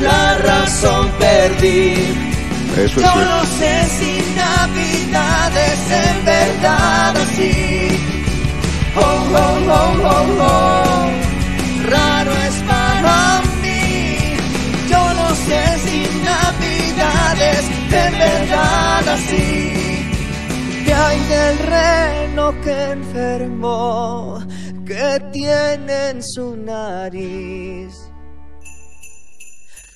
La razón perdí. Eso es Yo cierto. no sé si Navidad es en verdad así. Oh, oh, oh, oh, oh. Raro es para mí. Yo no sé si Navidad es en verdad así. ¿Qué hay del reno que enfermó? que tiene en su nariz?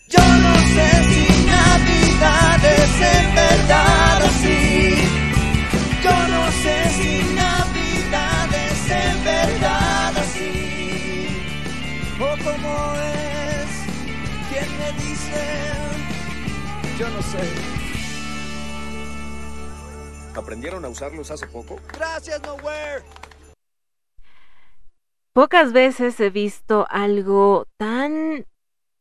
Yo no sé si Navidad es en verdad así. Yo no sé si Navidad es en verdad así. O cómo es. ¿Quién me dice? Yo no sé. ¿Aprendieron a usarlos hace poco? Gracias, Nowhere. Pocas veces he visto algo tan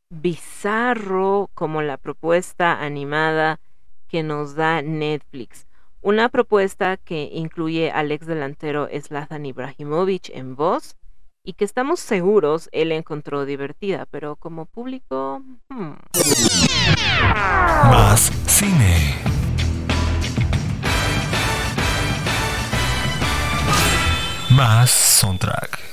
bizarro como la propuesta animada que nos da Netflix. Una propuesta que incluye al ex delantero Zlatan Ibrahimovic en voz y que estamos seguros él encontró divertida, pero como público... hmm. Más cine. Más soundtrack.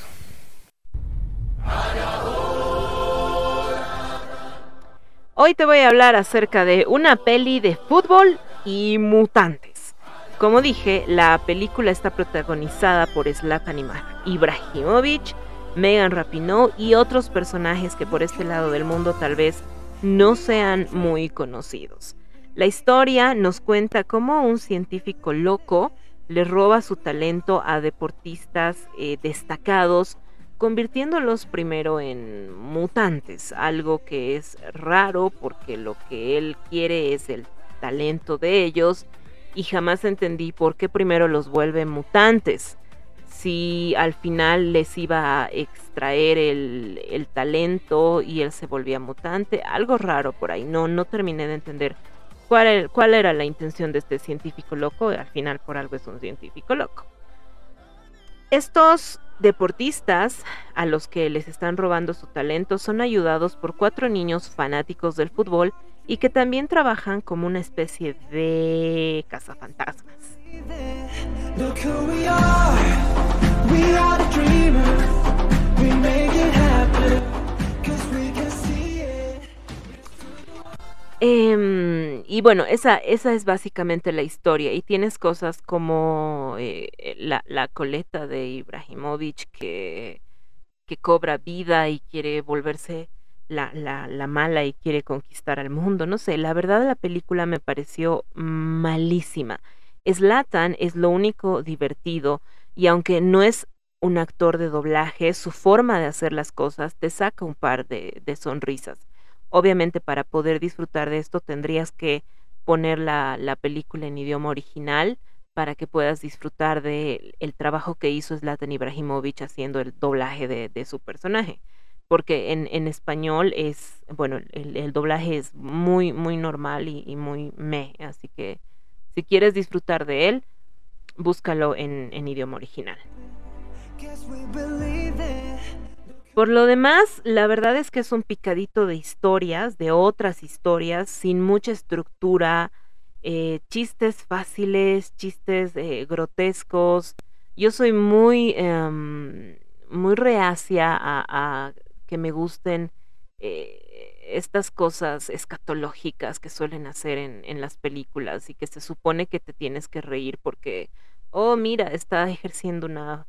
Hoy te voy a hablar acerca de una peli de fútbol y mutantes. Como dije, la película está protagonizada por Zlatan Ibrahimovic, Megan Rapinoe y otros personajes que por este lado del mundo tal vez no sean muy conocidos. La historia nos cuenta cómo un científico loco le roba su talento a deportistas eh, destacados convirtiéndolos primero en mutantes, algo que es raro porque lo que él quiere es el talento de ellos y jamás entendí por qué primero los vuelve mutantes. Si al final les iba a extraer el, el talento y él se volvía mutante, algo raro por ahí, no, no terminé de entender cuál, cuál era la intención de este científico loco, al final por algo es un científico loco. Estos deportistas a los que les están robando su talento son ayudados por cuatro niños fanáticos del fútbol y que también trabajan como una especie de cazafantasmas. Em, y bueno, esa, esa es básicamente la historia. Y tienes cosas como eh, la, la coleta de Ibrahimovic que que cobra vida y quiere volverse la, la, la mala y quiere conquistar al mundo. No sé, la verdad la película me pareció malísima. Slatan es lo único divertido y aunque no es un actor de doblaje, su forma de hacer las cosas te saca un par de, de sonrisas. Obviamente para poder disfrutar de esto tendrías que poner la, la película en idioma original para que puedas disfrutar de el trabajo que hizo Zlatan Ibrahimovic haciendo el doblaje de, de su personaje. Porque en, en español es, bueno, el, el doblaje es muy, muy normal y, y muy me. Así que si quieres disfrutar de él, búscalo en, en idioma original. Por lo demás, la verdad es que es un picadito de historias, de otras historias, sin mucha estructura, eh, chistes fáciles, chistes eh, grotescos. Yo soy muy, em, muy reacia a, a, que me gusten eh, estas cosas escatológicas que suelen hacer en, en las películas y que se supone que te tienes que reír porque, oh, mira, está ejerciendo una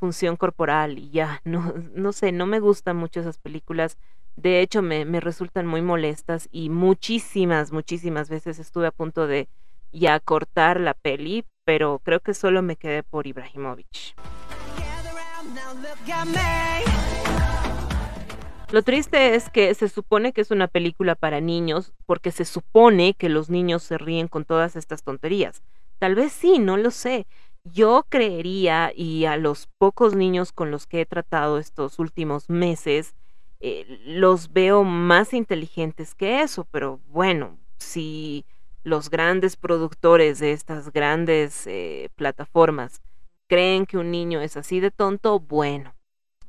función corporal y ya, no, no sé, no me gustan mucho esas películas. De hecho, me, me, resultan muy molestas y muchísimas, muchísimas veces estuve a punto de ya cortar la peli, pero creo que solo me quedé por Ibrahimovic. Lo triste es que se supone que es una película para niños porque se supone que los niños se ríen con todas estas tonterías. Tal vez sí, no lo sé. Yo creería, y a los pocos niños con los que he tratado estos últimos meses, eh, los veo más inteligentes que eso, pero bueno, si los grandes productores de estas grandes eh, plataformas creen que un niño es así de tonto, bueno,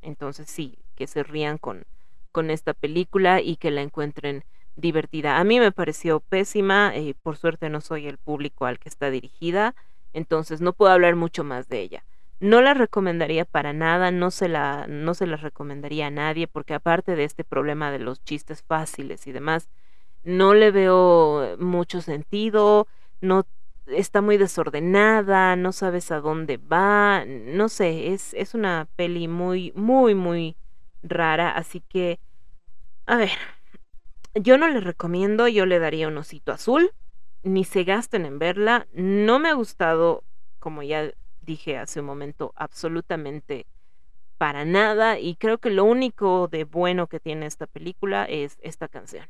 entonces sí, que se rían con, con esta película y que la encuentren divertida. A mí me pareció pésima, eh, por suerte no soy el público al que está dirigida, entonces no puedo hablar mucho más de ella. No la recomendaría para nada, no se la no se la recomendaría a nadie porque aparte de este problema de los chistes fáciles y demás, no le veo mucho sentido, no está muy desordenada, no sabes a dónde va, no sé, es, es una peli muy, muy, muy rara, así que, a ver, yo no le recomiendo, yo le daría un osito azul, ni se gasten en verla. No me ha gustado, como ya dije hace un momento, absolutamente para nada. Y creo que lo único de bueno que tiene esta película es esta canción.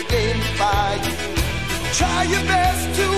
Odds in the game defy you. Try your best to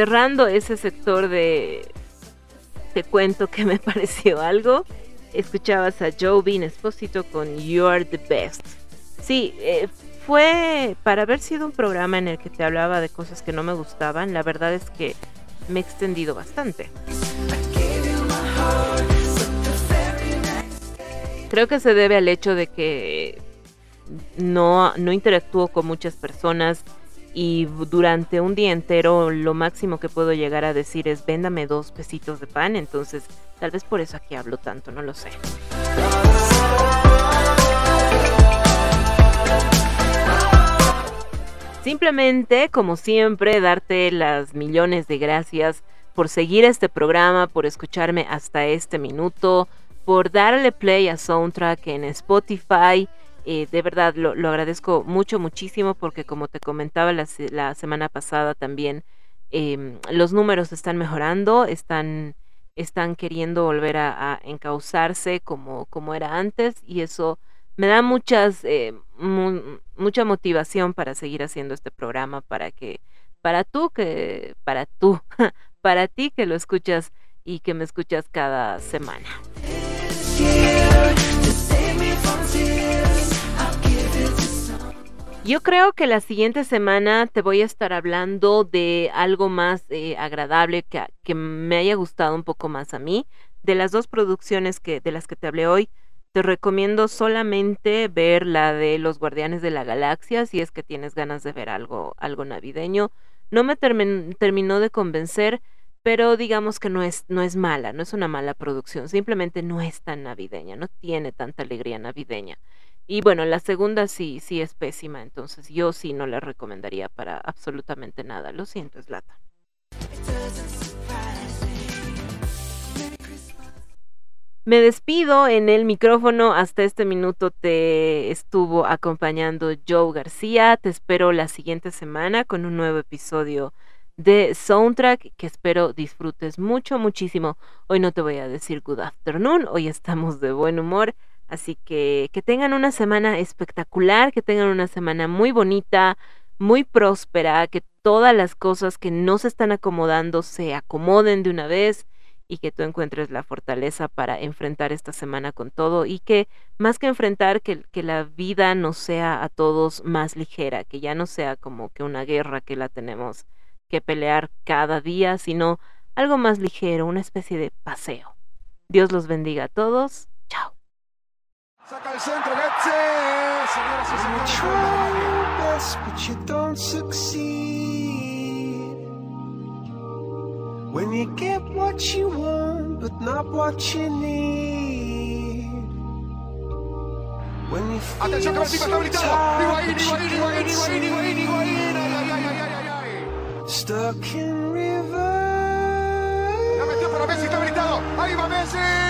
cerrando ese sector de te cuento que me pareció algo. Escuchabas a Joe Bean Espósito con You Are the Best. Sí, eh, fue para haber sido un programa en el que te hablaba de cosas que no me gustaban. La verdad es que me he extendido bastante. Creo que se debe al hecho de que no, no interactúo con muchas personas y durante un día entero lo máximo que puedo llegar a decir es véndame dos pesitos de pan, entonces tal vez por eso aquí hablo tanto, no lo sé. Simplemente, como siempre, darte las millones de gracias por seguir este programa, por escucharme hasta este minuto, por darle play a Soundtrack en Spotify. Eh, de verdad lo, lo, agradezco mucho, muchísimo, porque como te comentaba la, semana pasada también, eh, los números están mejorando, están, están queriendo volver a, a encauzarse como, como era antes y eso me da muchas, eh, mu mucha motivación para seguir haciendo este programa, para que, para tú que, para tú, para ti que lo escuchas y que me escuchas cada semana. Yo creo que la siguiente semana te voy a estar hablando de algo más eh, agradable que, que, me haya gustado un poco más a mí. De las dos producciones que, de las que te hablé hoy, te recomiendo solamente ver la de Los Guardianes de la Galaxia si es que tienes ganas de ver algo, algo navideño. No me termin, terminó de convencer, pero digamos que no es, no es mala, no es una mala producción, simplemente no es tan navideña, no tiene tanta alegría navideña. Y bueno, la segunda sí, sí es pésima, entonces yo sí no la recomendaría para absolutamente nada. Lo siento, Slata. Me despido en el micrófono. Hasta este minuto te estuvo acompañando Joe García. Te espero la siguiente semana con un nuevo episodio de Soundtrack que espero disfrutes mucho, muchísimo. Hoy no te voy a decir good afternoon, hoy estamos de buen humor. Así que que tengan una semana espectacular, que tengan una semana muy bonita, muy próspera, que todas las cosas que no se están acomodando se acomoden de una vez y que tú encuentres la fortaleza para enfrentar esta semana con todo y que más que enfrentar, que, que, la vida nos sea a todos más ligera, que ya no sea como que una guerra que la tenemos que pelear cada día, sino algo más ligero, una especie de paseo. Dios los bendiga a todos. Saca el centro, Getze. Señoras y When you get what you want, but not what you need. When you feel Atención que está habilitado. Higuaín, Higuaín, Higuaín, Higuaín, Higuaín, Higuaín. Ay, ay, ay, ay, ay, ay. Stuck in river. La metió para Messi, está habilitado. Ahí va Messi.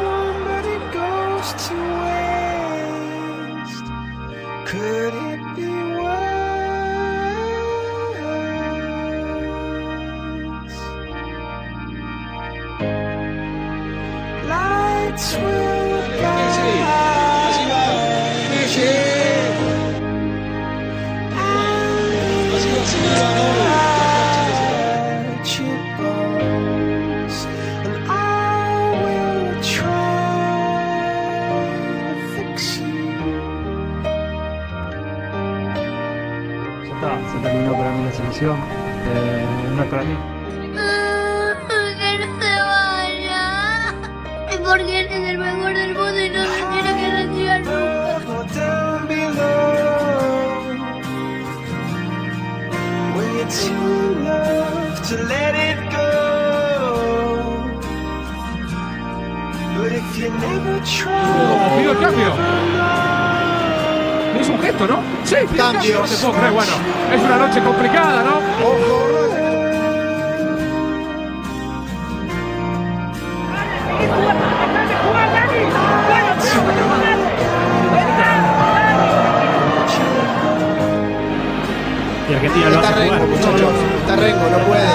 Y Argentina lo Está Rengo, muchachos. Está Rengo, no puede.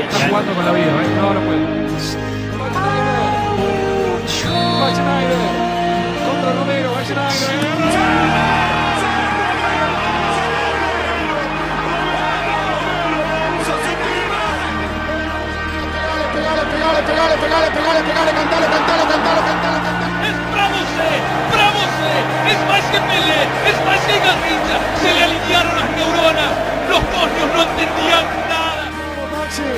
Está, jugando con la vida, ¿eh? No, no puede. Contra Romero, Weisenheimer. pegale, pegale, pegale, pegale, pegale, cantale, cantale, cantale, cantale, cantale. ¡Entramos! Eh. Es más que Pelé, es más que Garrincha. Se le aliviaron las neuronas, los coños no entendían nada. Vamos Maxi,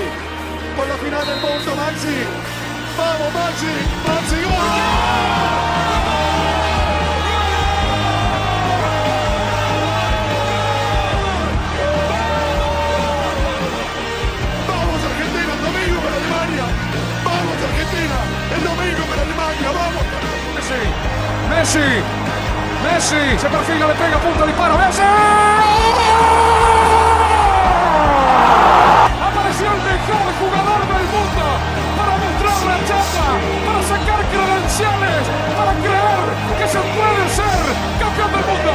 por la final del punto Maxi. Vamos Maxi, Maxi, ¡Gol! Argentina, el domingo para Alemania, vamos. Messi, Messi. Messi se perfila, le pega, punto, disparo, Messi. Apareció el mejor jugador del mundo para mostrar la chapa, para sacar credenciales, para creer que se puede ser campeón del mundo.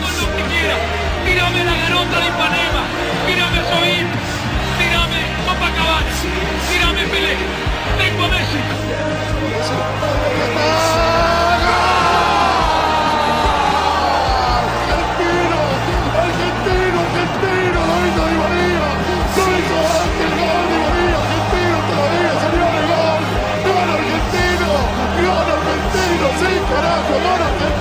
Con lo que quiera, mírame la garota de Ipanema, mírame a Soín, mírame Copacabana, mírame Pelé, tengo a Messi. Colorado.